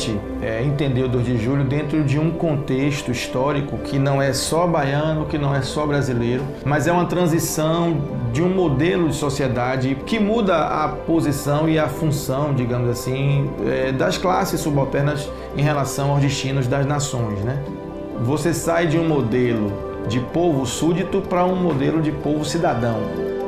É importante é, entender o 2 de julho dentro de um contexto histórico que não é só baiano, que não é só brasileiro, mas é uma transição de um modelo de sociedade que muda a posição e a função, digamos assim, é, das classes subalternas em relação aos destinos das nações. Né? Você sai de um modelo de povo súdito para um modelo de povo cidadão.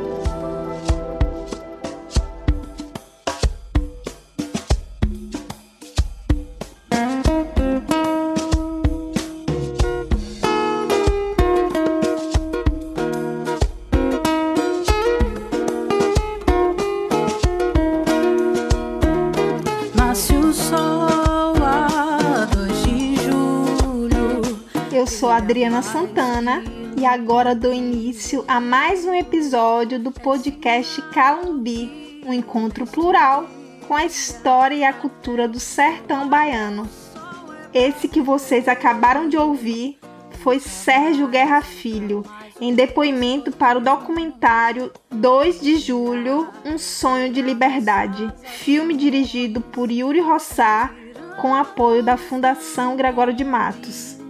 Adriana Santana e agora dou início a mais um episódio do podcast Calumbi, um encontro plural com a história e a cultura do sertão baiano. Esse que vocês acabaram de ouvir foi Sérgio Guerra Filho, em depoimento para o documentário 2 de Julho Um Sonho de Liberdade, filme dirigido por Yuri Rossar com apoio da Fundação Gregório de Matos.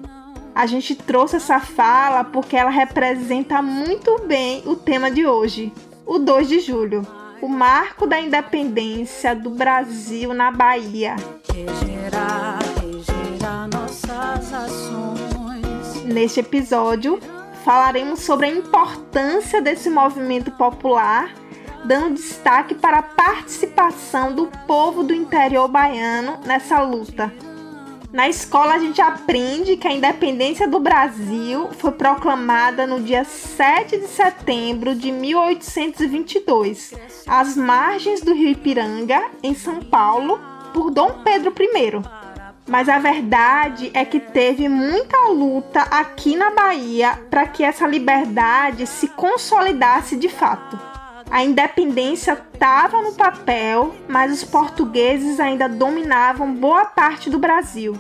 A gente trouxe essa fala porque ela representa muito bem o tema de hoje, o 2 de julho, o marco da independência do Brasil na Bahia. Regerar, regerar. Neste episódio, falaremos sobre a importância desse movimento popular, dando destaque para a participação do povo do interior baiano nessa luta na escola a gente aprende que a independência do Brasil foi proclamada no dia 7 de setembro de 1822, às margens do rio Ipiranga, em São Paulo, por Dom Pedro I. Mas a verdade é que teve muita luta aqui na Bahia para que essa liberdade se consolidasse de fato. A independência estava no papel, mas os portugueses ainda dominavam boa parte do Brasil.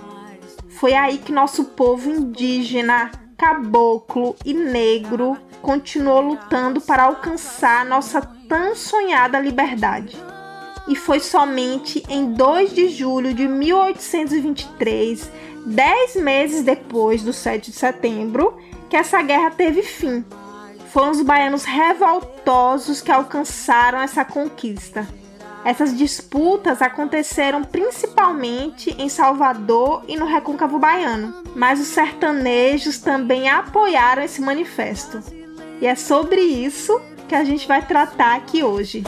Foi aí que nosso povo indígena, caboclo e negro continuou lutando para alcançar nossa tão sonhada liberdade. E foi somente em 2 de julho de 1823, dez meses depois do 7 de setembro, que essa guerra teve fim foram os baianos revoltosos que alcançaram essa conquista. Essas disputas aconteceram principalmente em Salvador e no Recôncavo Baiano, mas os sertanejos também apoiaram esse manifesto. E é sobre isso que a gente vai tratar aqui hoje.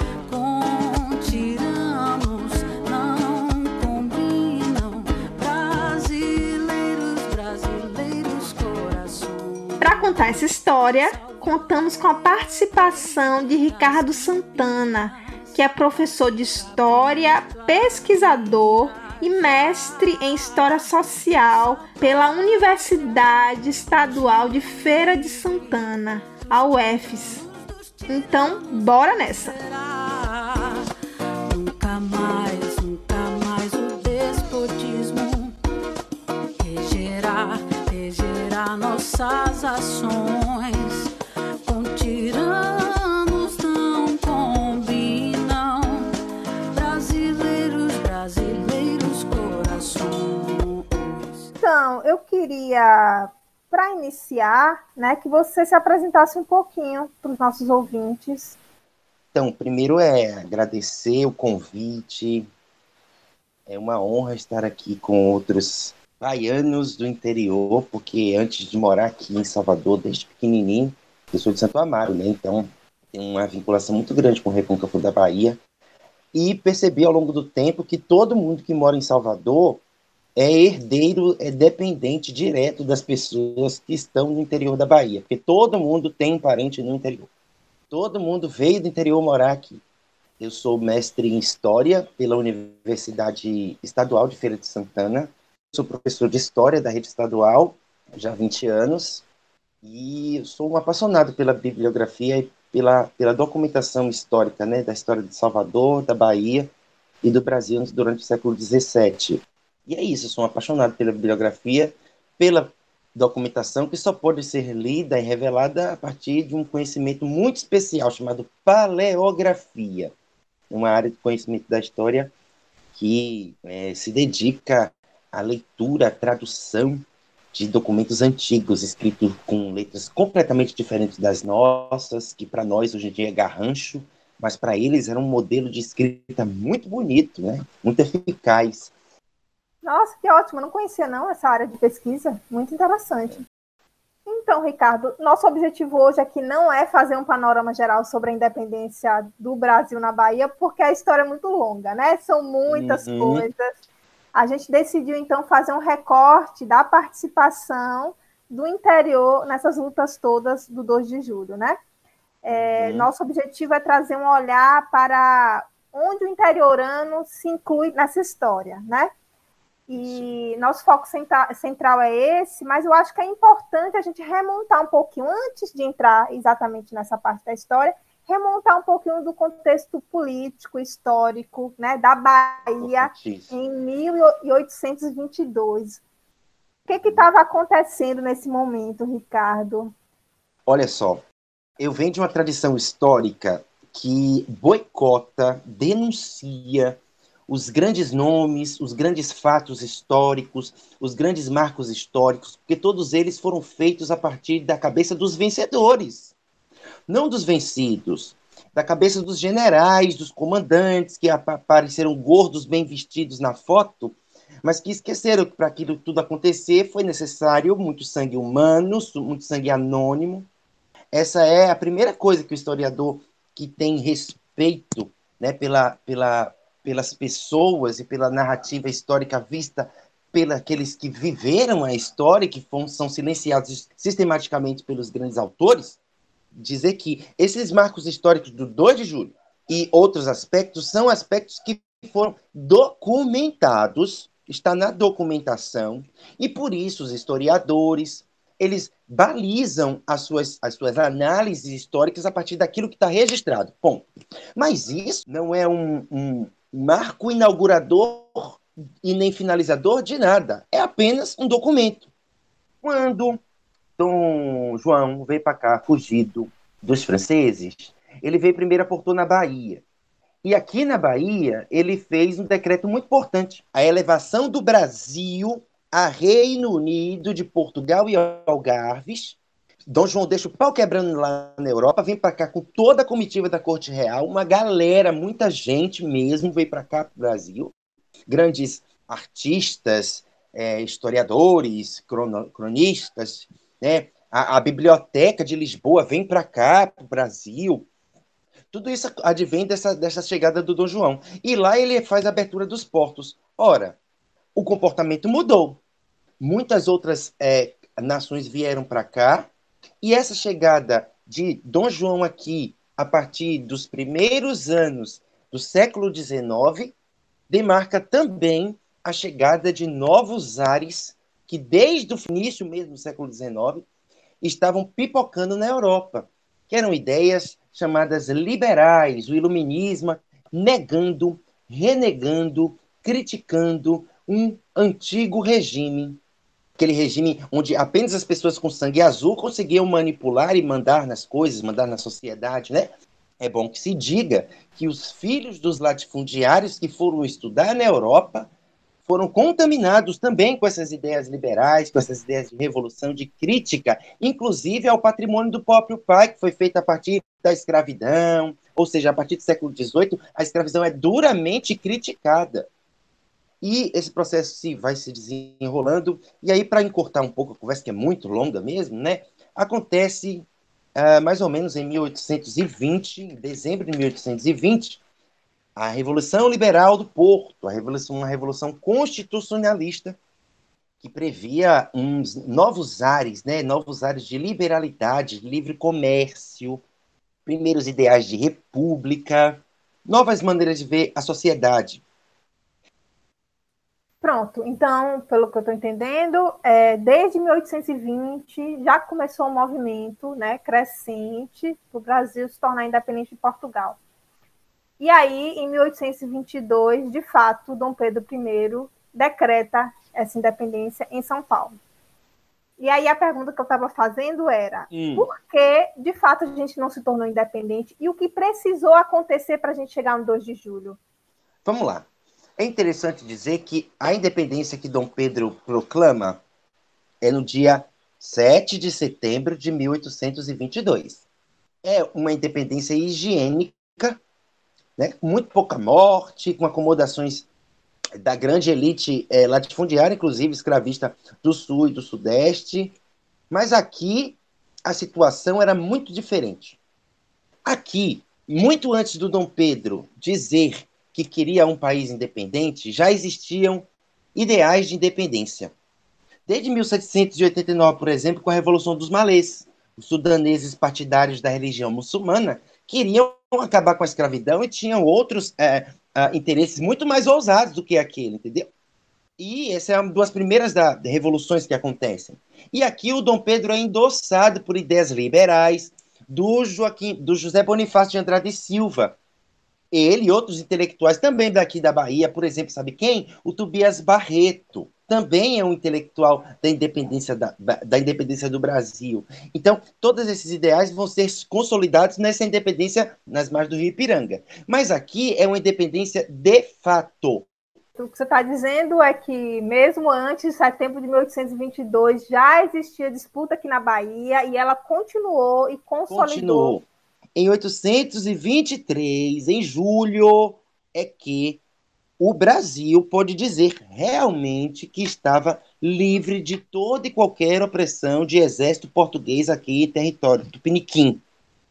Para contar essa história, contamos com a participação de Ricardo Santana, que é professor de História, pesquisador e mestre em História Social pela Universidade Estadual de Feira de Santana, a UFES. Então, bora nessa! Nunca mais, nunca mais o despotismo regerá, regerá nossas ações. Queria, para iniciar, né, que você se apresentasse um pouquinho para os nossos ouvintes. Então, primeiro é agradecer o convite. É uma honra estar aqui com outros baianos do interior, porque antes de morar aqui em Salvador, desde pequenininho, eu sou de Santo Amaro, né? Então, tem uma vinculação muito grande com o Recôncavo da Bahia. E percebi ao longo do tempo que todo mundo que mora em Salvador é herdeiro, é dependente direto das pessoas que estão no interior da Bahia, porque todo mundo tem um parente no interior. Todo mundo veio do interior morar aqui. Eu sou mestre em História pela Universidade Estadual de Feira de Santana. Sou professor de História da rede estadual já há 20 anos. E sou um apaixonado pela bibliografia e pela, pela documentação histórica, né, da história de Salvador, da Bahia e do Brasil durante o século XVII. E é isso, eu sou um apaixonado pela bibliografia, pela documentação que só pode ser lida e revelada a partir de um conhecimento muito especial chamado paleografia, uma área de conhecimento da história que é, se dedica à leitura, à tradução de documentos antigos, escritos com letras completamente diferentes das nossas, que para nós hoje em dia é garrancho, mas para eles era um modelo de escrita muito bonito, né? muito eficaz. Nossa, que ótimo, não conhecia não essa área de pesquisa, muito interessante. Então, Ricardo, nosso objetivo hoje aqui não é fazer um panorama geral sobre a independência do Brasil na Bahia, porque a história é muito longa, né? São muitas uhum. coisas. A gente decidiu, então, fazer um recorte da participação do interior nessas lutas todas do 2 de julho, né? É, uhum. Nosso objetivo é trazer um olhar para onde o interiorano se inclui nessa história, né? E nosso foco central é esse, mas eu acho que é importante a gente remontar um pouquinho, antes de entrar exatamente nessa parte da história, remontar um pouquinho do contexto político, histórico, né, da Bahia em 1822. O que estava acontecendo nesse momento, Ricardo? Olha só, eu venho de uma tradição histórica que boicota, denuncia, os grandes nomes, os grandes fatos históricos, os grandes marcos históricos, porque todos eles foram feitos a partir da cabeça dos vencedores, não dos vencidos, da cabeça dos generais, dos comandantes que apareceram gordos, bem vestidos na foto, mas que esqueceram que para aquilo tudo acontecer foi necessário muito sangue humano, muito sangue anônimo. Essa é a primeira coisa que o historiador que tem respeito né, pela, pela, pelas pessoas e pela narrativa histórica vista pelos que viveram a história, que foram, são silenciados sistematicamente pelos grandes autores, dizer que esses marcos históricos do 2 de julho e outros aspectos são aspectos que foram documentados, está na documentação, e por isso os historiadores, eles balizam as suas, as suas análises históricas a partir daquilo que está registrado. Ponto. Mas isso não é um, um, marco inaugurador e nem finalizador de nada. É apenas um documento. Quando Dom João veio para cá fugido dos franceses, ele veio primeiro a Porto na Bahia. E aqui na Bahia, ele fez um decreto muito importante: a elevação do Brasil a Reino Unido de Portugal e Algarves Dom João deixa o pau quebrando lá na Europa, vem para cá com toda a comitiva da Corte Real, uma galera, muita gente mesmo veio para cá, para o Brasil. Grandes artistas, é, historiadores, crono, cronistas, né? A, a, Biblioteca de Lisboa vem para cá, para o Brasil. Tudo isso advém dessa, dessa chegada do Dom João. E lá ele faz a abertura dos portos. Ora, o comportamento mudou. Muitas outras é, nações vieram para cá, e essa chegada de Dom João aqui, a partir dos primeiros anos do século XIX, demarca também a chegada de novos ares que, desde o início mesmo do século XIX, estavam pipocando na Europa, que eram ideias chamadas liberais, o iluminismo, negando, renegando, criticando um antigo regime aquele regime onde apenas as pessoas com sangue azul conseguiam manipular e mandar nas coisas, mandar na sociedade, né? É bom que se diga que os filhos dos latifundiários que foram estudar na Europa foram contaminados também com essas ideias liberais, com essas ideias de revolução, de crítica, inclusive ao patrimônio do próprio pai, que foi feito a partir da escravidão, ou seja, a partir do século XVIII, a escravidão é duramente criticada. E esse processo se vai se desenrolando. E aí, para encurtar um pouco a conversa, que é muito longa mesmo, né? Acontece uh, mais ou menos em 1820, em dezembro de 1820, a Revolução Liberal do Porto, a revolução, uma revolução constitucionalista que previa uns novos ares, né? Novos ares de liberalidade, de livre comércio, primeiros ideais de república, novas maneiras de ver a sociedade. Pronto, então, pelo que eu estou entendendo, é, desde 1820 já começou um movimento né, crescente para o Brasil se tornar independente de Portugal. E aí, em 1822, de fato, Dom Pedro I decreta essa independência em São Paulo. E aí a pergunta que eu estava fazendo era: hum. por que, de fato, a gente não se tornou independente e o que precisou acontecer para a gente chegar no 2 de julho? Vamos lá. É interessante dizer que a independência que Dom Pedro proclama é no dia 7 de setembro de 1822. É uma independência higiênica, né, muito pouca morte, com acomodações da grande elite é, latifundiária, inclusive escravista do sul e do sudeste. Mas aqui a situação era muito diferente. Aqui, muito antes do Dom Pedro dizer que queria um país independente, já existiam ideais de independência. Desde 1789, por exemplo, com a Revolução dos Malês, os sudaneses partidários da religião muçulmana queriam acabar com a escravidão e tinham outros é, uh, interesses muito mais ousados do que aquele, entendeu? E essa é uma das primeiras da, revoluções que acontecem. E aqui o Dom Pedro é endossado por ideias liberais do, Joaquim, do José Bonifácio de Andrade Silva. Ele e outros intelectuais também daqui da Bahia, por exemplo, sabe quem? O Tobias Barreto também é um intelectual da independência, da, da, independência do Brasil. Então, todos esses ideais vão ser consolidados nessa independência nas margens do Rio Ipiranga. Mas aqui é uma independência de fato. O que você está dizendo é que, mesmo antes de setembro de 1822, já existia disputa aqui na Bahia e ela continuou e consolidou. Continuou. Em 823, em julho, é que o Brasil pode dizer realmente que estava livre de toda e qualquer opressão de exército português aqui em território do Piniquim.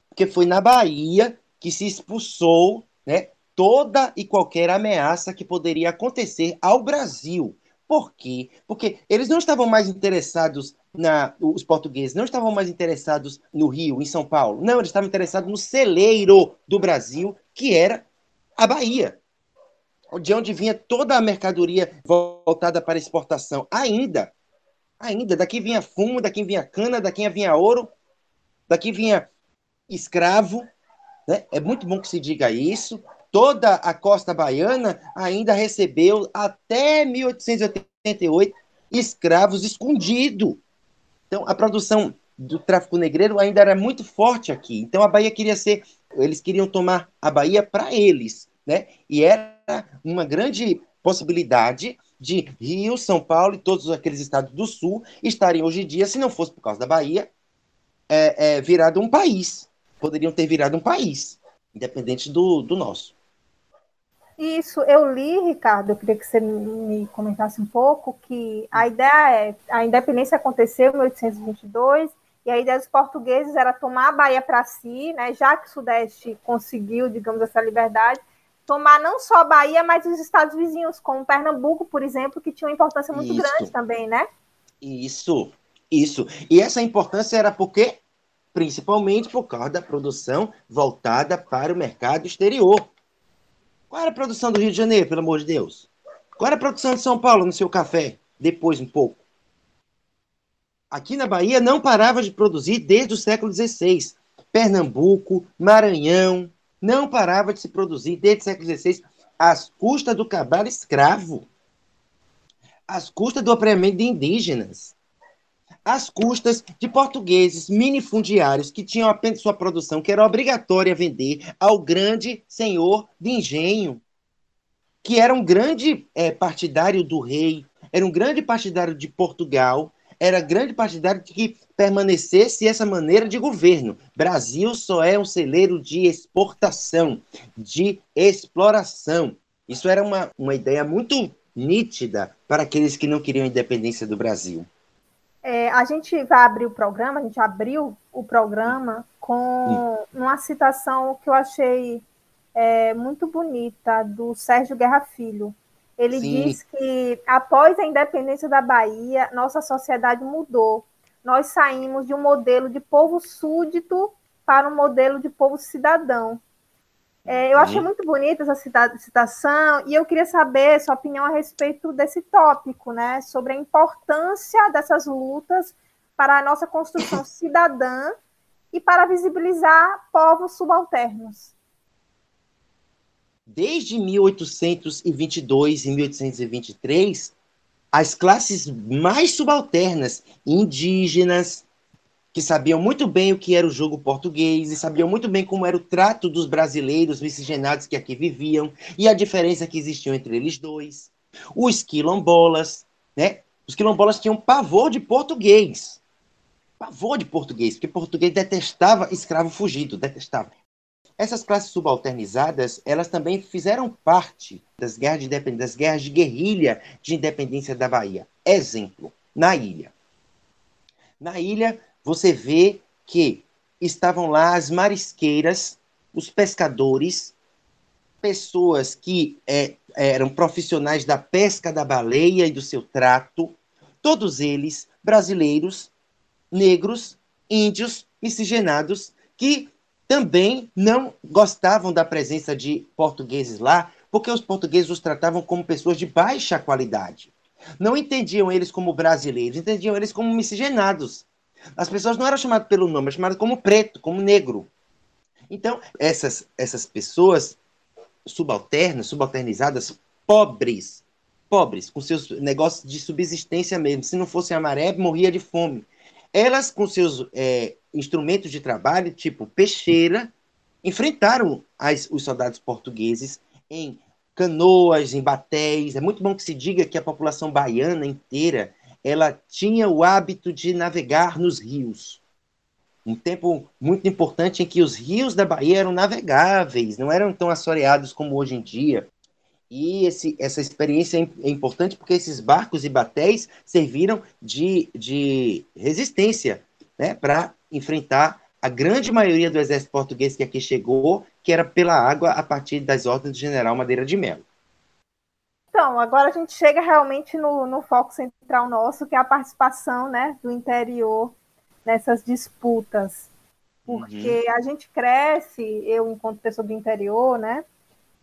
Porque foi na Bahia que se expulsou né, toda e qualquer ameaça que poderia acontecer ao Brasil. Por quê? Porque eles não estavam mais interessados na os portugueses não estavam mais interessados no Rio, em São Paulo. Não, eles estavam interessados no celeiro do Brasil, que era a Bahia de onde vinha toda a mercadoria voltada para exportação. Ainda, ainda, daqui vinha fumo, daqui vinha cana, daqui vinha ouro, daqui vinha escravo. Né? É muito bom que se diga isso. Toda a costa baiana ainda recebeu, até 1888, escravos escondidos. Então, a produção do tráfico negreiro ainda era muito forte aqui. Então, a Bahia queria ser. Eles queriam tomar a Bahia para eles. Né? E era uma grande possibilidade de Rio, São Paulo e todos aqueles estados do Sul estarem hoje em dia, se não fosse por causa da Bahia, é, é, virado um país. Poderiam ter virado um país, independente do, do nosso. Isso, eu li, Ricardo, eu queria que você me comentasse um pouco, que a ideia é, a independência aconteceu em 1822, e a ideia dos portugueses era tomar a Bahia para si, né, já que o Sudeste conseguiu, digamos, essa liberdade, tomar não só a Bahia, mas os estados vizinhos, como Pernambuco, por exemplo, que tinha uma importância muito isso. grande também, né? Isso, isso. E essa importância era porque, principalmente por causa da produção voltada para o mercado exterior. Qual era a produção do Rio de Janeiro, pelo amor de Deus? Qual era a produção de São Paulo no seu café? Depois, um pouco. Aqui na Bahia não parava de produzir desde o século XVI. Pernambuco, Maranhão, não parava de se produzir desde o século XVI às custas do cabral escravo, às custas do oprimiamento de indígenas, às custas de portugueses minifundiários que tinham apenas sua produção, que era obrigatória vender ao grande senhor de engenho, que era um grande é, partidário do rei, era um grande partidário de Portugal, era grande partidário de que permanecesse essa maneira de governo. Brasil só é um celeiro de exportação, de exploração. Isso era uma, uma ideia muito nítida para aqueles que não queriam a independência do Brasil. É, a gente vai abrir o programa, a gente abriu o programa com uma citação que eu achei é, muito bonita do Sérgio Guerra Filho. Ele Sim. diz que após a independência da Bahia, nossa sociedade mudou. Nós saímos de um modelo de povo súdito para um modelo de povo cidadão. É, eu achei uhum. muito bonita essa citação e eu queria saber sua opinião a respeito desse tópico, né? Sobre a importância dessas lutas para a nossa construção cidadã e para visibilizar povos subalternos desde 1822 e 1823, as classes mais subalternas, indígenas, que sabiam muito bem o que era o jogo português e sabiam muito bem como era o trato dos brasileiros miscigenados que aqui viviam e a diferença que existia entre eles dois. Os quilombolas, né? Os quilombolas tinham pavor de português. Pavor de português, porque português detestava escravo fugido, detestava. Essas classes subalternizadas, elas também fizeram parte das guerras de das guerras de guerrilha de independência da Bahia. Exemplo, na ilha. Na ilha, você vê que estavam lá as marisqueiras, os pescadores, pessoas que é, eram profissionais da pesca da baleia e do seu trato, todos eles brasileiros, negros, índios, miscigenados, que também não gostavam da presença de portugueses lá, porque os portugueses os tratavam como pessoas de baixa qualidade. Não entendiam eles como brasileiros, entendiam eles como miscigenados. As pessoas não eram chamadas pelo nome, eram chamadas como preto, como negro. Então, essas, essas pessoas subalternas, subalternizadas, pobres, pobres, com seus negócios de subsistência mesmo. Se não fosse a maré, morria de fome. Elas, com seus é, instrumentos de trabalho, tipo peixeira, enfrentaram as, os soldados portugueses em canoas, em batéis. É muito bom que se diga que a população baiana inteira ela tinha o hábito de navegar nos rios. Um tempo muito importante em que os rios da Bahia eram navegáveis, não eram tão assoreados como hoje em dia. E esse, essa experiência é, importante porque esses barcos e batéis serviram de, de resistência né, para enfrentar a grande maioria do exército português que aqui chegou, que era pela água a partir das ordens do general Madeira de Melo. Então, agora a gente chega realmente no, no foco central nosso, que é a participação né, do interior nessas disputas. Porque uhum. a gente cresce, eu, enquanto pessoa do interior, né?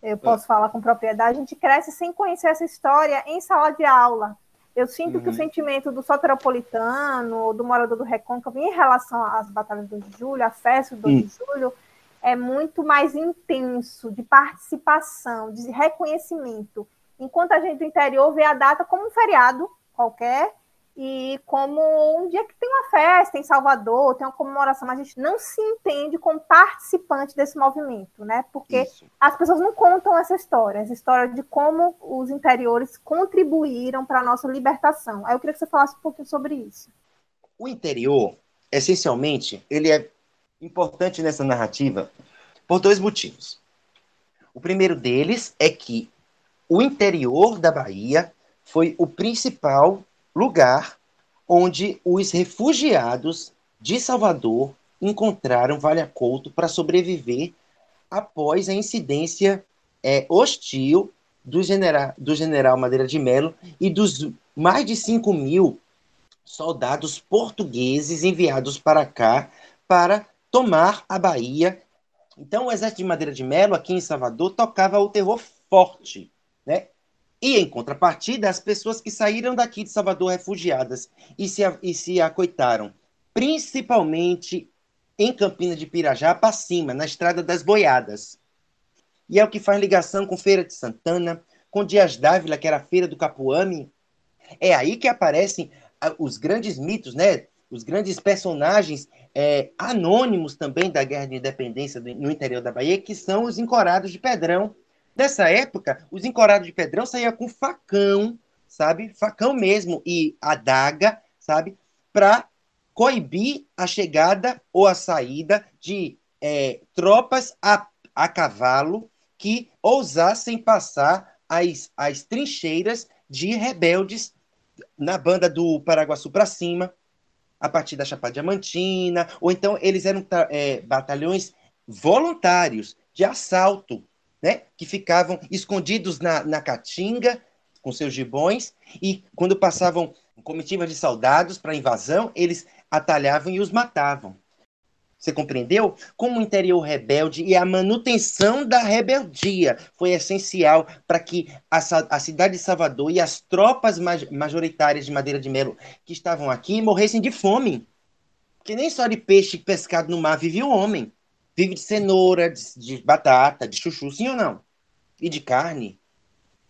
Eu posso é. falar com propriedade, a gente cresce sem conhecer essa história em sala de aula. Eu sinto uhum. que o uhum. sentimento do soteropolitano, do morador do Recôncavo, em relação às batalhas do 2 de julho, à festa do 2 uhum. de julho, é muito mais intenso, de participação, de reconhecimento enquanto a gente do interior vê a data como um feriado qualquer e como um dia que tem uma festa em Salvador, tem uma comemoração, mas a gente não se entende como participante desse movimento, né? Porque Isso. as pessoas não contam essa história, essa história de como os interiores contribuíram para a nossa libertação. Aí eu queria que você falasse um pouquinho sobre isso. O interior, essencialmente, ele é importante nessa narrativa por dois motivos. O primeiro deles é que o interior da Bahia foi o principal lugar onde os refugiados de Salvador encontraram Vale Couto para sobreviver após a incidência é, hostil do, genera do general Madeira de Mello e dos mais de 5 mil soldados portugueses enviados para cá para tomar a Bahia. Então, o exército de Madeira de Mello, aqui em Salvador, tocava o terror forte né? E, em contrapartida, as pessoas que saíram daqui de Salvador refugiadas e se, e se acoitaram, principalmente em Campina de Pirajá, para cima, na Estrada das Boiadas. E é o que faz ligação com Feira de Santana, com Dias Dávila, que era a Feira do Capuame. É aí que aparecem os grandes mitos, né? os grandes personagens é, anônimos também da Guerra de Independência no interior da Bahia, que são os encorados de Pedrão, Nessa época, os encorados de Pedrão saíam com facão, sabe? Facão mesmo e adaga, sabe? Para coibir a chegada ou a saída de é, tropas a, a cavalo que ousassem passar as, as trincheiras de rebeldes na banda do Paraguaçu para cima, a partir da Chapada Diamantina, ou então eles eram é, batalhões voluntários de assalto né, que ficavam escondidos na, na caatinga com seus gibões e quando passavam comitivas de soldados para invasão, eles atalhavam e os matavam. Você compreendeu? Como o interior rebelde e a manutenção da rebeldia foi essencial para que a, a, cidade de Salvador e as tropas majoritárias de Madeira de Melo que estavam aqui morressem de fome. Porque nem só de peixe pescado no mar vive o homem. Vive de cenoura, de, de batata, de chuchu, sim ou não? E de carne.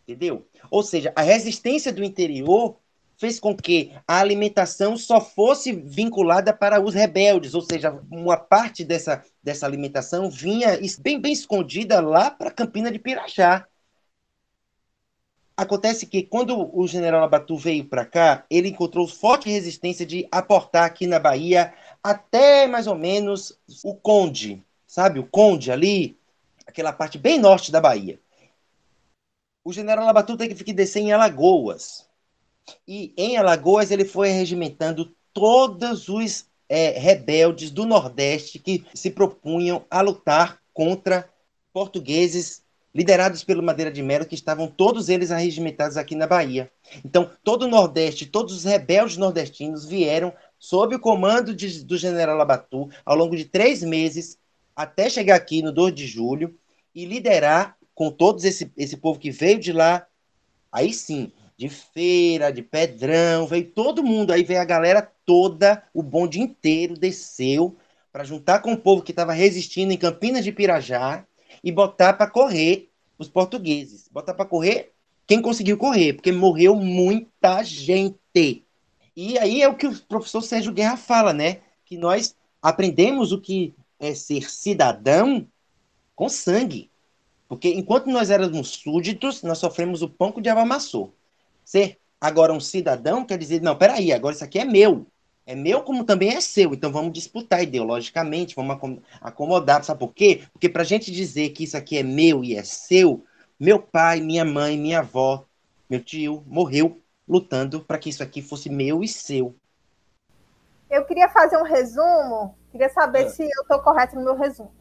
Entendeu? Ou seja, a resistência do interior fez com que a alimentação só fosse vinculada para os rebeldes, ou seja, uma parte dessa, dessa alimentação vinha bem, bem escondida lá para Campina de Pirajá. Acontece que quando o general Abatu veio para cá, ele encontrou forte resistência de aportar aqui na Bahia até mais ou menos o Conde, sabe? O Conde ali, aquela parte bem norte da Bahia. O general Abatu teve que descer em Alagoas. E em Alagoas ele foi regimentando todos os é, rebeldes do Nordeste que se propunham a lutar contra portugueses liderados pelo Madeira de Melo, que estavam todos eles arregimentados aqui na Bahia. Então, todo o Nordeste, todos os rebeldes nordestinos vieram sob o comando de, do general Abatu ao longo de três meses, até chegar aqui no 2 de julho e liderar com todos esse, esse povo que veio de lá, aí sim, de feira, de pedrão, veio todo mundo, aí veio a galera toda, o bonde inteiro desceu para juntar com o povo que estava resistindo em Campinas de Pirajá e botar para correr os portugueses, botar para correr quem conseguiu correr, porque morreu muita gente. E aí é o que o professor Sérgio Guerra fala, né? Que nós aprendemos o que é ser cidadão com sangue. Porque enquanto nós éramos súditos, nós sofremos o pão que o diabo amassou. Ser agora um cidadão quer dizer, não, peraí, agora isso aqui é meu. É meu como também é seu. Então vamos disputar ideologicamente, vamos acomodar. Sabe por quê? Porque para a gente dizer que isso aqui é meu e é seu, meu pai, minha mãe, minha avó, meu tio morreu lutando para que isso aqui fosse meu e seu. Eu queria fazer um resumo, queria saber é. se eu estou correto no meu resumo.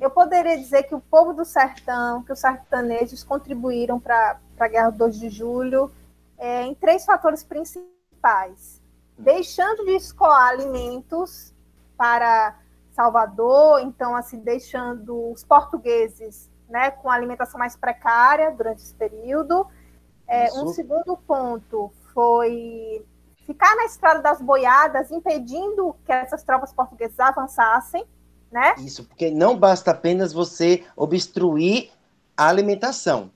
Eu poderia dizer que o povo do sertão, que os sertanejos contribuíram para a Guerra do 2 de Julho é, em três fatores principais. Deixando de escoar alimentos para Salvador, então, assim, deixando os portugueses né, com alimentação mais precária durante esse período. É, um segundo ponto foi ficar na estrada das boiadas, impedindo que essas tropas portuguesas avançassem né? Isso, porque não basta apenas você obstruir a alimentação.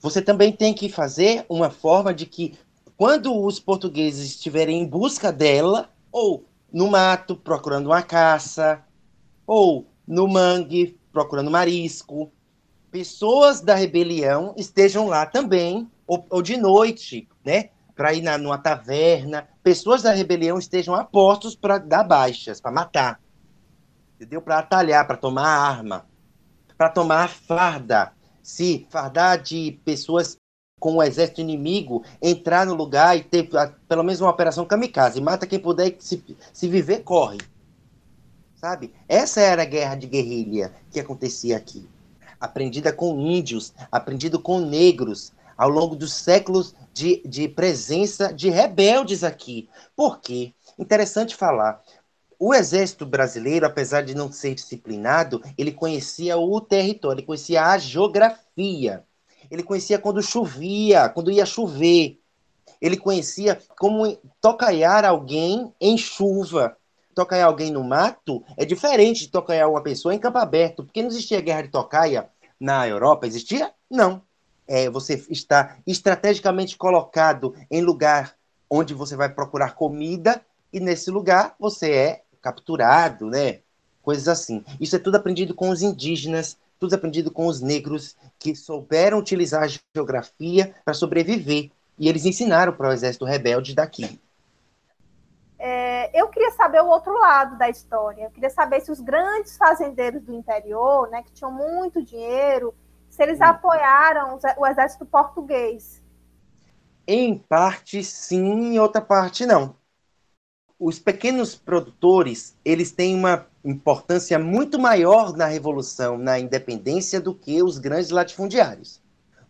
Você também tem que fazer uma forma de que, quando os portugueses estiverem em busca dela, ou no mato procurando uma caça, ou no mangue procurando marisco, pessoas da rebelião estejam lá também, ou, ou de noite, né? Para ir na, numa taverna, pessoas da rebelião estejam a postos para dar baixas, para matar entendeu? Para atalhar, para tomar arma, para tomar farda. Se fardar de pessoas com o exército inimigo, entrar no lugar e ter pelo menos uma operação kamikaze, mata quem puder, se, se viver, corre. Sabe? Essa era a guerra de guerrilha que acontecia aqui. Aprendida com índios, aprendido com negros, ao longo dos séculos de, de presença de rebeldes aqui. Por quê? Interessante falar. O exército brasileiro, apesar de não ser disciplinado, ele conhecia o território, ele conhecia a geografia. Ele conhecia quando chovia, quando ia chover. Ele conhecia como tocaiar alguém em chuva. Tocaiar alguém no mato é diferente de tocaiar uma pessoa em campo aberto, porque não existia guerra de tocaia na Europa, existia? Não. É, você está estrategicamente colocado em lugar onde você vai procurar comida e nesse lugar você é capturado, né? Coisas assim. Isso é tudo aprendido com os indígenas, tudo aprendido com os negros que souberam utilizar a geografia para sobreviver. E eles ensinaram para o exército rebelde daqui. É, eu queria saber o outro lado da história. Eu queria saber se os grandes fazendeiros do interior, né, que tinham muito dinheiro, se eles hum. apoiaram o exército português. Em parte sim, em outra parte não os pequenos produtores eles têm uma importância muito maior na revolução, na independência do que os grandes latifundiários.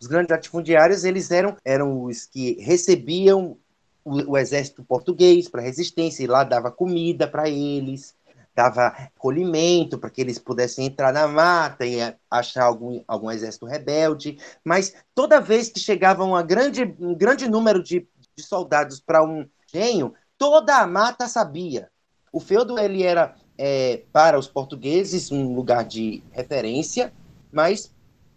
Os grandes latifundiários eles eram eram os que recebiam o, o exército português para resistência e lá dava comida para eles, dava colhimento para que eles pudessem entrar na mata e achar algum, algum exército rebelde. Mas toda vez que chegava uma grande, um grande número de, de soldados para um engenho, toda a mata sabia. O feudo ele era é, para os portugueses um lugar de referência, mas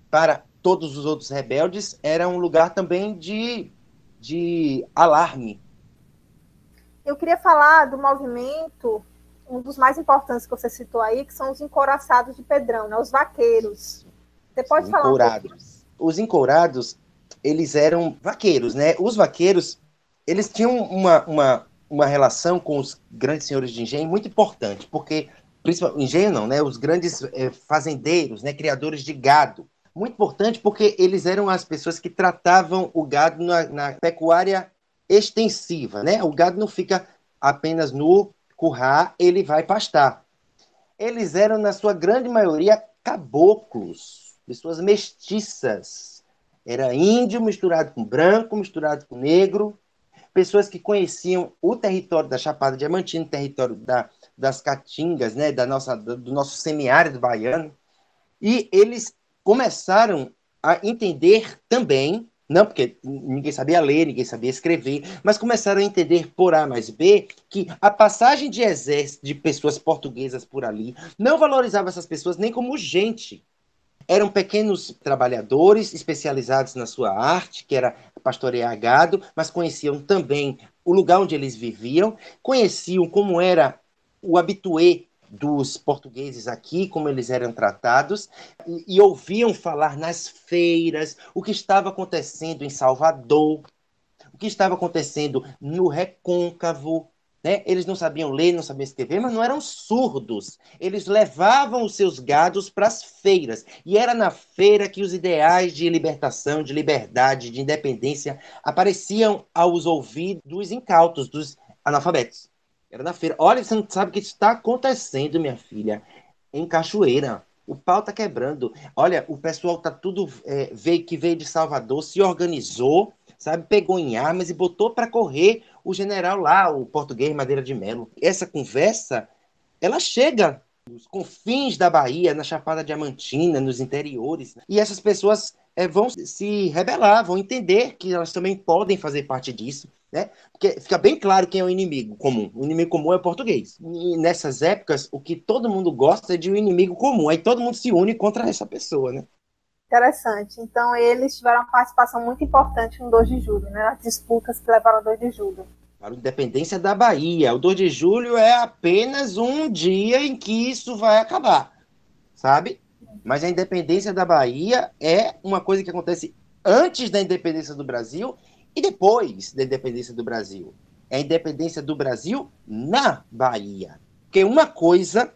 para todos os outros rebeldes era um lugar também de, de alarme. Eu queria falar do movimento, um dos mais importantes que você citou aí, que são os encouraçados de Pedrão, né? os vaqueiros. Você pode os falar encourados. Um os encourados, eles eram vaqueiros, né? Os vaqueiros, eles tinham uma, uma, uma relação com os grandes senhores de engenho muito importante, porque, principalmente, engenho não, né? Os grandes eh, fazendeiros, né? Criadores de gado. Muito importante porque eles eram as pessoas que tratavam o gado na, na pecuária extensiva, né? O gado não fica apenas no currar, ele vai pastar. Eles eram, na sua grande maioria, caboclos, pessoas mestiças. Era índio misturado com branco, misturado com negro, pessoas que conheciam o território da Chapada Diamantina, o território da, das Caatingas, né, da nossa, do nosso semiárido baiano, e eles começaram a entender também não, porque ninguém sabia ler, ninguém sabia escrever, mas começaram a entender por A mais B que a passagem de exército de pessoas portuguesas por ali não valorizava essas pessoas nem como gente. Eram pequenos trabalhadores especializados na sua arte, que era pastorear gado, mas conheciam também o lugar onde eles viviam, conheciam como era o habitué dos portugueses aqui, como eles eram tratados, e, e, ouviam falar nas feiras o que estava acontecendo em Salvador, o que estava acontecendo no Recôncavo. Né? Eles não sabiam ler, não sabiam escrever, mas não eram surdos. Eles levavam os seus gados para as feiras. E era na feira que os ideais de libertação, de liberdade, de independência apareciam aos ouvidos dos incautos, dos analfabetos. Era na feira. Olha, você não sabe o que está acontecendo, minha filha. Em Cachoeira. O pau tá quebrando. Olha, o pessoal tá tudo é, veio que veio de Salvador, se organizou, sabe, pegou em armas e botou para correr o general lá, o português Madeira de Melo. Essa conversa, ela chega nos confins da Bahia, na Chapada Diamantina, nos interiores, e essas pessoas é, vão se rebelar, vão entender que elas também podem fazer parte disso né? Porque fica bem claro quem é o inimigo comum. O inimigo comum é o português. E nessas épocas, o que todo mundo gosta é de um inimigo comum. Aí todo mundo se une contra essa pessoa, né? Interessante. Então, eles tiveram uma participação muito importante no 2 de julho, né? As disputas que levaram ao 2 de julho. Para a independência da Bahia. O 2 de julho é apenas um dia em que isso vai acabar, sabe? Mas a independência da Bahia é uma coisa que acontece antes da independência do Brasil e depois da independência do Brasil? É a independência do Brasil na Bahia. Porque uma coisa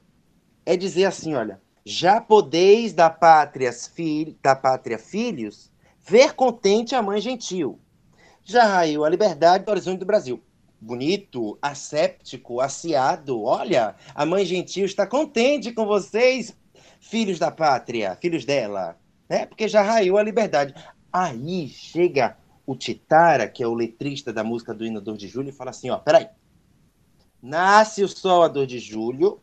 é dizer assim, olha, já podeis da pátria, filho, da pátria filhos, ver contente a mãe gentil. Já raiou a liberdade do horizonte do Brasil. Bonito, asséptico, aciado. Olha, a mãe gentil está contente com vocês, filhos da pátria, filhos dela. Né? Porque já raiou a liberdade. Aí chega o Titara, que é o letrista da música do hino 2 de julho, fala assim, ó, peraí. Nasce o sol a 2 de julho,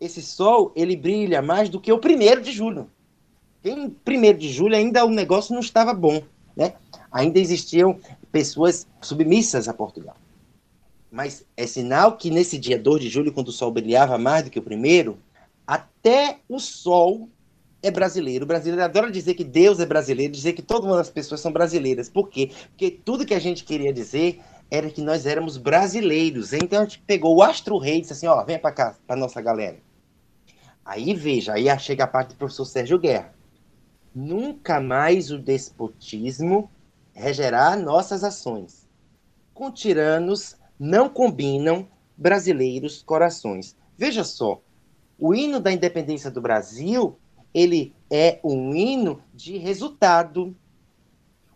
esse sol, ele brilha mais do que o primeiro de julho. Em primeiro de julho ainda o negócio não estava bom, né? Ainda existiam pessoas submissas a Portugal. Mas é sinal que nesse dia 2 de julho, quando o sol brilhava mais do que o primeiro, até o sol é brasileiro. O brasileiro adora dizer que Deus é brasileiro, dizer que todas as pessoas são brasileiras. Por quê? Porque tudo que a gente queria dizer era que nós éramos brasileiros. Então a gente pegou o Astro Rei e disse assim: ó, vem para cá, para nossa galera. Aí veja, aí chega a parte do professor Sérgio Guerra. Nunca mais o despotismo regerá nossas ações. Com tiranos não combinam brasileiros corações. Veja só, o hino da independência do Brasil ele é um hino de resultado.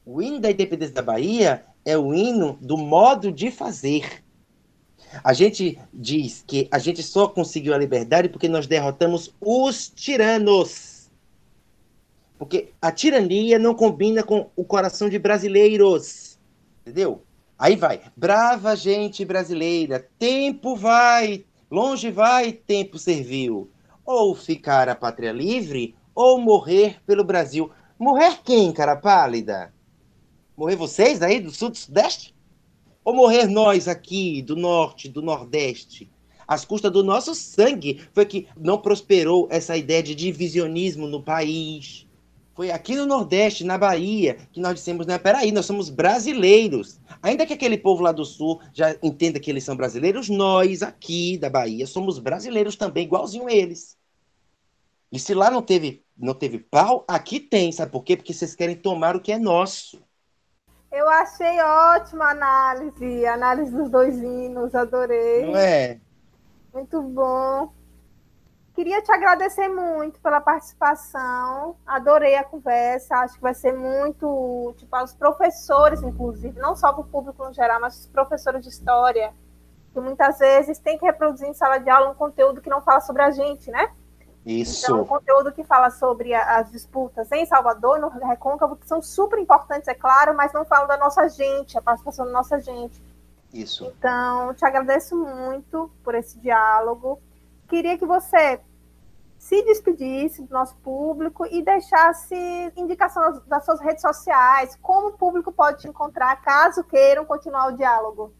O hino da independência da Bahia é o hino do modo de fazer. A gente diz que a gente só conseguiu a liberdade porque nós derrotamos os tiranos. Porque a tirania não combina com o coração de brasileiros. Entendeu? Aí vai. Brava gente brasileira, tempo vai, longe vai, tempo serviu ou ficar a pátria livre ou morrer pelo Brasil. Morrer quem, cara pálida? Morrer vocês aí do sul do sudeste? Ou morrer nós aqui do norte, do nordeste? As custas do nosso sangue foi que não prosperou essa ideia de divisionismo no país. Foi aqui no Nordeste, na Bahia, que nós dissemos, né, peraí, nós somos brasileiros. Ainda que aquele povo lá do Sul já entenda que eles são brasileiros, nós aqui da Bahia somos brasileiros também, igualzinho eles. E se lá não teve, não teve pau, aqui tem, sabe por quê? Porque vocês querem tomar o que é nosso. Eu achei ótima a análise, a análise dos dois hinos, adorei. Não é? Muito bom. Queria te agradecer muito pela participação. Adorei a conversa. Acho que vai ser muito útil para os professores, inclusive, não só para o público no geral, mas os professores de história, que muitas vezes tem que reproduzir em sala de aula um conteúdo que não fala sobre a gente, né? Isso. Então, um conteúdo que fala sobre as disputas em Salvador, no Recôncavo, que são super importantes, é claro, mas não falam da nossa gente, a participação da nossa gente. Isso. Então, te agradeço muito por esse diálogo queria que você se despedisse do nosso público e deixasse indicação das suas redes sociais, como o público pode te encontrar caso queiram continuar o diálogo.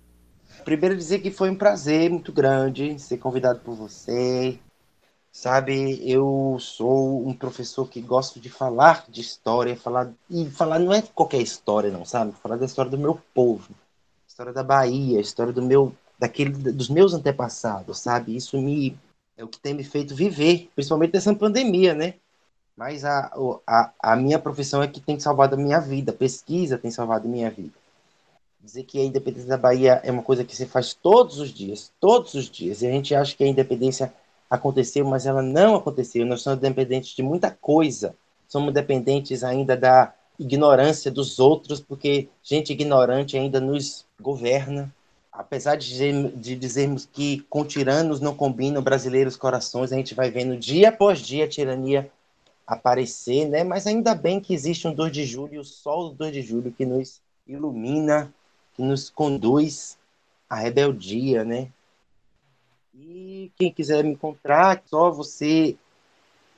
Primeiro dizer que foi um prazer muito grande ser convidado por você. Sabe, eu sou um professor que gosto de falar de história, falar e falar não é qualquer história não, sabe? Falar da história do meu povo, história da Bahia, história do meu daquele dos meus antepassados, sabe? Isso me é o que tem me feito viver, principalmente nessa pandemia, né? Mas a, a, a minha profissão é que tem salvado a minha vida, pesquisa tem salvado a minha vida. Dizer que a independência da Bahia é uma coisa que se faz todos os dias, todos os dias, e a gente acha que a independência aconteceu, mas ela não aconteceu. Nós somos dependentes de muita coisa, somos dependentes ainda da ignorância dos outros, porque gente ignorante ainda nos governa, apesar de, de, dizermos que com tiranos não combinam brasileiros corações, a gente vai vendo dia após dia a tirania aparecer, né? Mas ainda bem que existe um 2 de julho, o sol do 2 de julho que nos ilumina, que nos conduz à rebeldia, né? E quem quiser me encontrar, só você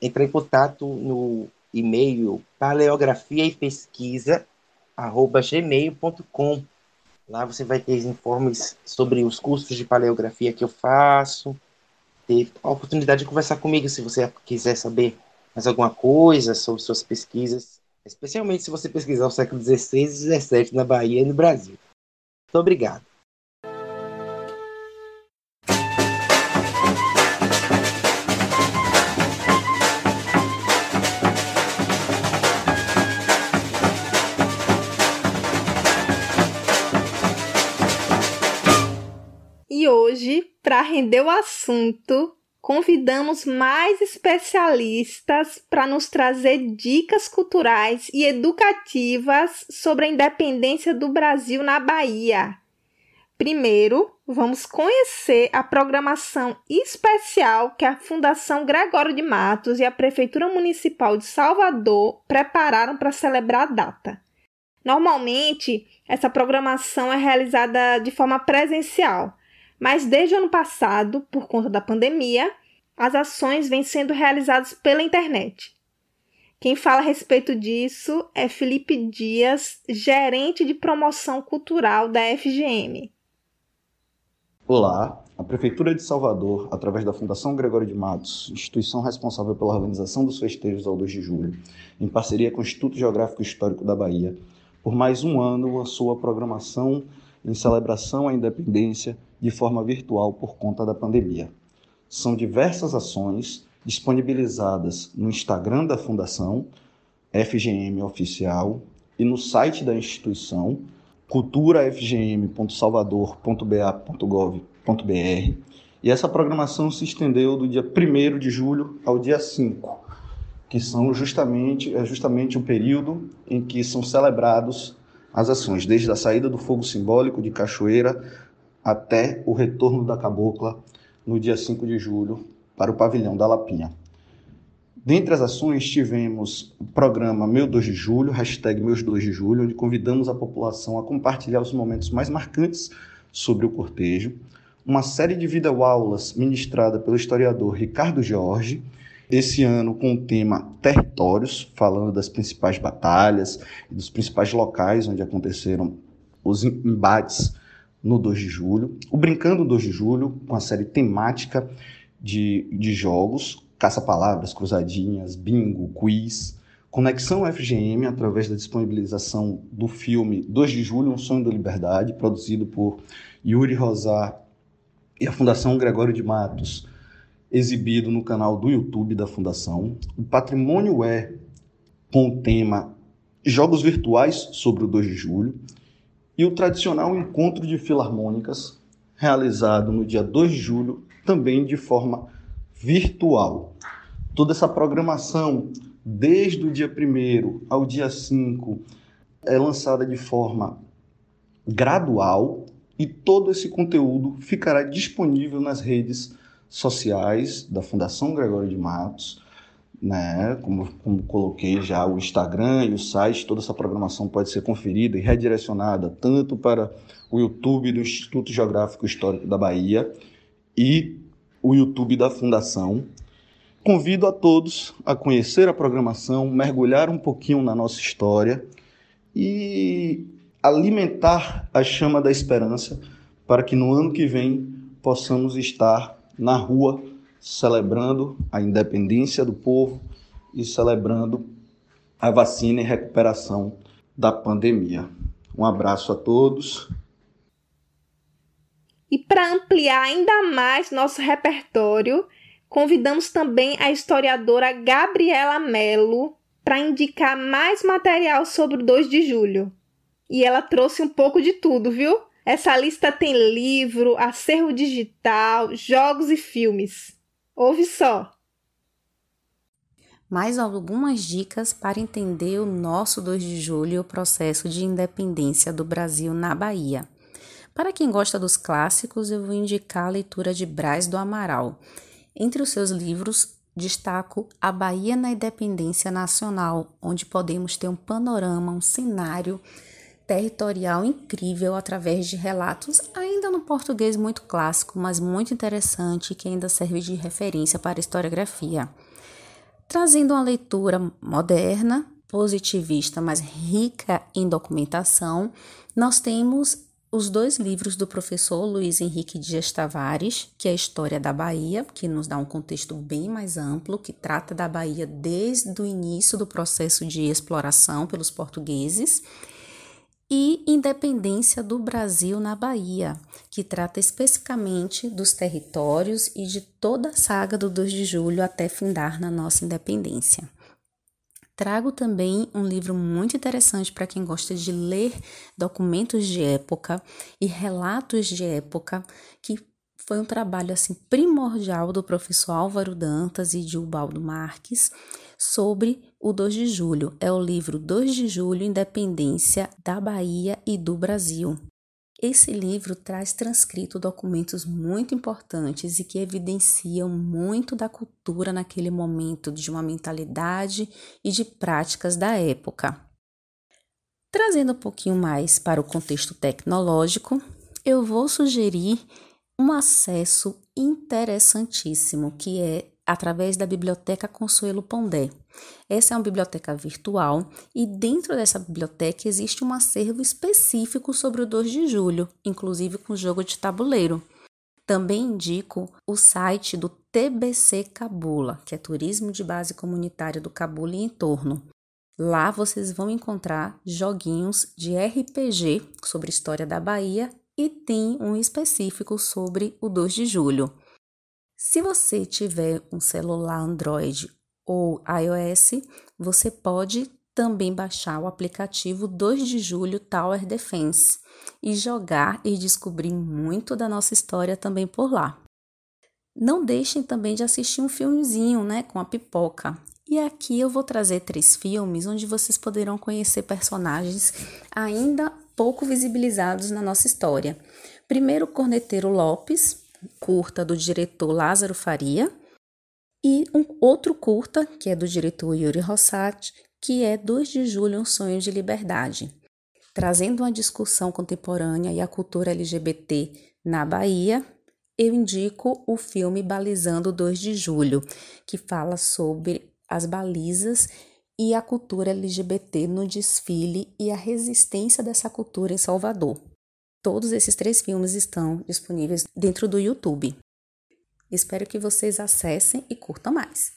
entrar em contato no e-mail paleografia e pesquisa arroba gmail.com Lá você vai ter informes sobre os cursos de paleografia que eu faço, ter a oportunidade de conversar comigo se você quiser saber mais alguma coisa sobre suas pesquisas, especialmente se você pesquisar o século XVI e XVII na Bahia e no Brasil. Muito obrigado. O assunto, convidamos mais especialistas para nos trazer dicas culturais e educativas sobre a independência do Brasil na Bahia. Primeiro, vamos conhecer a programação especial que a Fundação Gregório de Matos e a Prefeitura Municipal de Salvador prepararam para celebrar a data. Normalmente, essa programação é realizada de forma presencial, mas desde o ano passado, por conta da pandemia, as ações vêm sendo realizadas pela internet. Quem fala a respeito disso é Felipe Dias, gerente de promoção cultural da FGM. Olá, a Prefeitura de Salvador, através da Fundação Gregório de Matos, instituição responsável pela organização dos festejos ao 2 de julho, em parceria com o Instituto Geográfico Histórico da Bahia, por mais um ano lançou a programação em celebração à independência de forma virtual por conta da pandemia. São diversas ações disponibilizadas no Instagram da Fundação, FGM Oficial, e no site da instituição, culturafgm.salvador.ba.gov.br. E essa programação se estendeu do dia 1 de julho ao dia 5, que são justamente, é justamente o período em que são celebrados as ações, desde a saída do fogo simbólico de Cachoeira até o retorno da cabocla no dia 5 de julho para o pavilhão da Lapinha. Dentre as ações, tivemos o programa Meu 2 de Julho, hashtag Meus 2 de Julho, onde convidamos a população a compartilhar os momentos mais marcantes sobre o cortejo, uma série de videoaulas ministrada pelo historiador Ricardo Jorge, esse ano com o tema Territórios, falando das principais batalhas e dos principais locais onde aconteceram os embates no 2 de julho. O Brincando 2 de julho, com a série temática de, de jogos, caça-palavras, cruzadinhas, bingo, quiz, Conexão FGM, através da disponibilização do filme 2 de Julho, Um Sonho da Liberdade, produzido por Yuri Rosar e a Fundação Gregório de Matos, exibido no canal do YouTube da Fundação. O Patrimônio é com o tema Jogos Virtuais sobre o 2 de Julho e o tradicional Encontro de Filarmônicas, realizado no dia 2 de julho, também de forma virtual. Toda essa programação, desde o dia 1 ao dia 5, é lançada de forma gradual e todo esse conteúdo ficará disponível nas redes sociais da Fundação Gregório de Matos, né? Como, como coloquei já o Instagram e o site, toda essa programação pode ser conferida e redirecionada tanto para o YouTube do Instituto Geográfico Histórico da Bahia e o YouTube da Fundação. Convido a todos a conhecer a programação, mergulhar um pouquinho na nossa história e alimentar a chama da esperança para que no ano que vem possamos estar na rua celebrando a independência do povo e celebrando a vacina e recuperação da pandemia. Um abraço a todos. E para ampliar ainda mais nosso repertório, convidamos também a historiadora Gabriela Mello para indicar mais material sobre o 2 de julho. E ela trouxe um pouco de tudo, viu? Essa lista tem livro, acervo digital, jogos e filmes. Ouve só! Mais algumas dicas para entender o nosso 2 de julho e o processo de independência do Brasil na Bahia. Para quem gosta dos clássicos, eu vou indicar a leitura de Braz do Amaral. Entre os seus livros, destaco A Bahia na Independência Nacional, onde podemos ter um panorama, um cenário territorial incrível através de relatos, ainda no português muito clássico, mas muito interessante que ainda serve de referência para a historiografia. Trazendo uma leitura moderna, positivista, mas rica em documentação, nós temos os dois livros do professor Luiz Henrique Dias Tavares, que é a História da Bahia, que nos dá um contexto bem mais amplo, que trata da Bahia desde o início do processo de exploração pelos portugueses, e Independência do Brasil na Bahia, que trata especificamente dos territórios e de toda a saga do 2 de julho até findar na nossa independência. Trago também um livro muito interessante para quem gosta de ler documentos de época e relatos de época, que foi um trabalho assim primordial do professor Álvaro Dantas e de Ubaldo Marques sobre o 2 de julho. É o livro 2 de julho, Independência da Bahia e do Brasil. Esse livro traz transcrito documentos muito importantes e que evidenciam muito da cultura naquele momento, de uma mentalidade e de práticas da época. Trazendo um pouquinho mais para o contexto tecnológico, eu vou sugerir um acesso interessantíssimo que é através da Biblioteca Consuelo Pondé. Essa é uma biblioteca virtual e dentro dessa biblioteca existe um acervo específico sobre o 2 de julho, inclusive com jogo de tabuleiro. Também indico o site do TBC Cabula, que é Turismo de Base Comunitária do Cabula e entorno. Lá vocês vão encontrar joguinhos de RPG sobre história da Bahia e tem um específico sobre o 2 de julho. Se você tiver um celular Android ou iOS, você pode também baixar o aplicativo 2 de julho Tower Defense e jogar e descobrir muito da nossa história também por lá. Não deixem também de assistir um filmezinho, né, com a pipoca. E aqui eu vou trazer três filmes onde vocês poderão conhecer personagens ainda pouco visibilizados na nossa história. Primeiro, Corneteiro Lopes, curta do diretor Lázaro Faria, e um outro curta, que é do diretor Yuri Rossati, que é 2 de julho, Um Sonho de Liberdade, trazendo uma discussão contemporânea e a cultura LGBT na Bahia. Eu indico o filme Balizando 2 de Julho, que fala sobre as balizas e a cultura LGBT no desfile e a resistência dessa cultura em Salvador. Todos esses três filmes estão disponíveis dentro do YouTube. Espero que vocês acessem e curtam mais.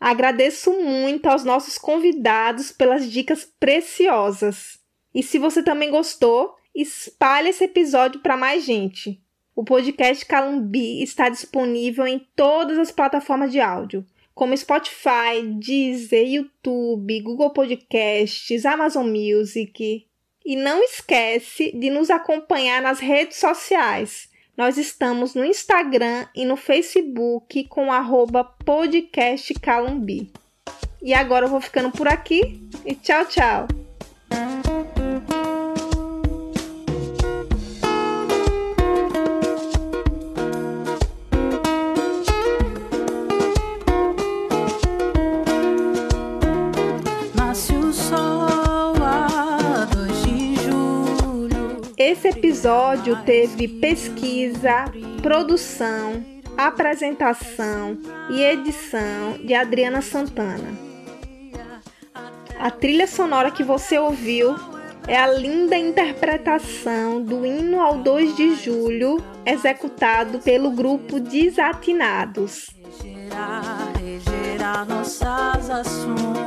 Agradeço muito aos nossos convidados pelas dicas preciosas. E se você também gostou, espalhe esse episódio para mais gente. O podcast Calumbi está disponível em todas as plataformas de áudio, como Spotify, Deezer, YouTube, Google Podcasts, Amazon Music. E não esquece de nos acompanhar nas redes sociais. Nós estamos no Instagram e no Facebook com arroba podcast Calumbi. E agora eu vou ficando por aqui e tchau, tchau! Esse episódio teve pesquisa, produção, apresentação e edição de Adriana Santana. A trilha sonora que você ouviu é a linda interpretação do hino ao 2 de julho, executado pelo grupo Desatinados. Regerar, regerar nossas ações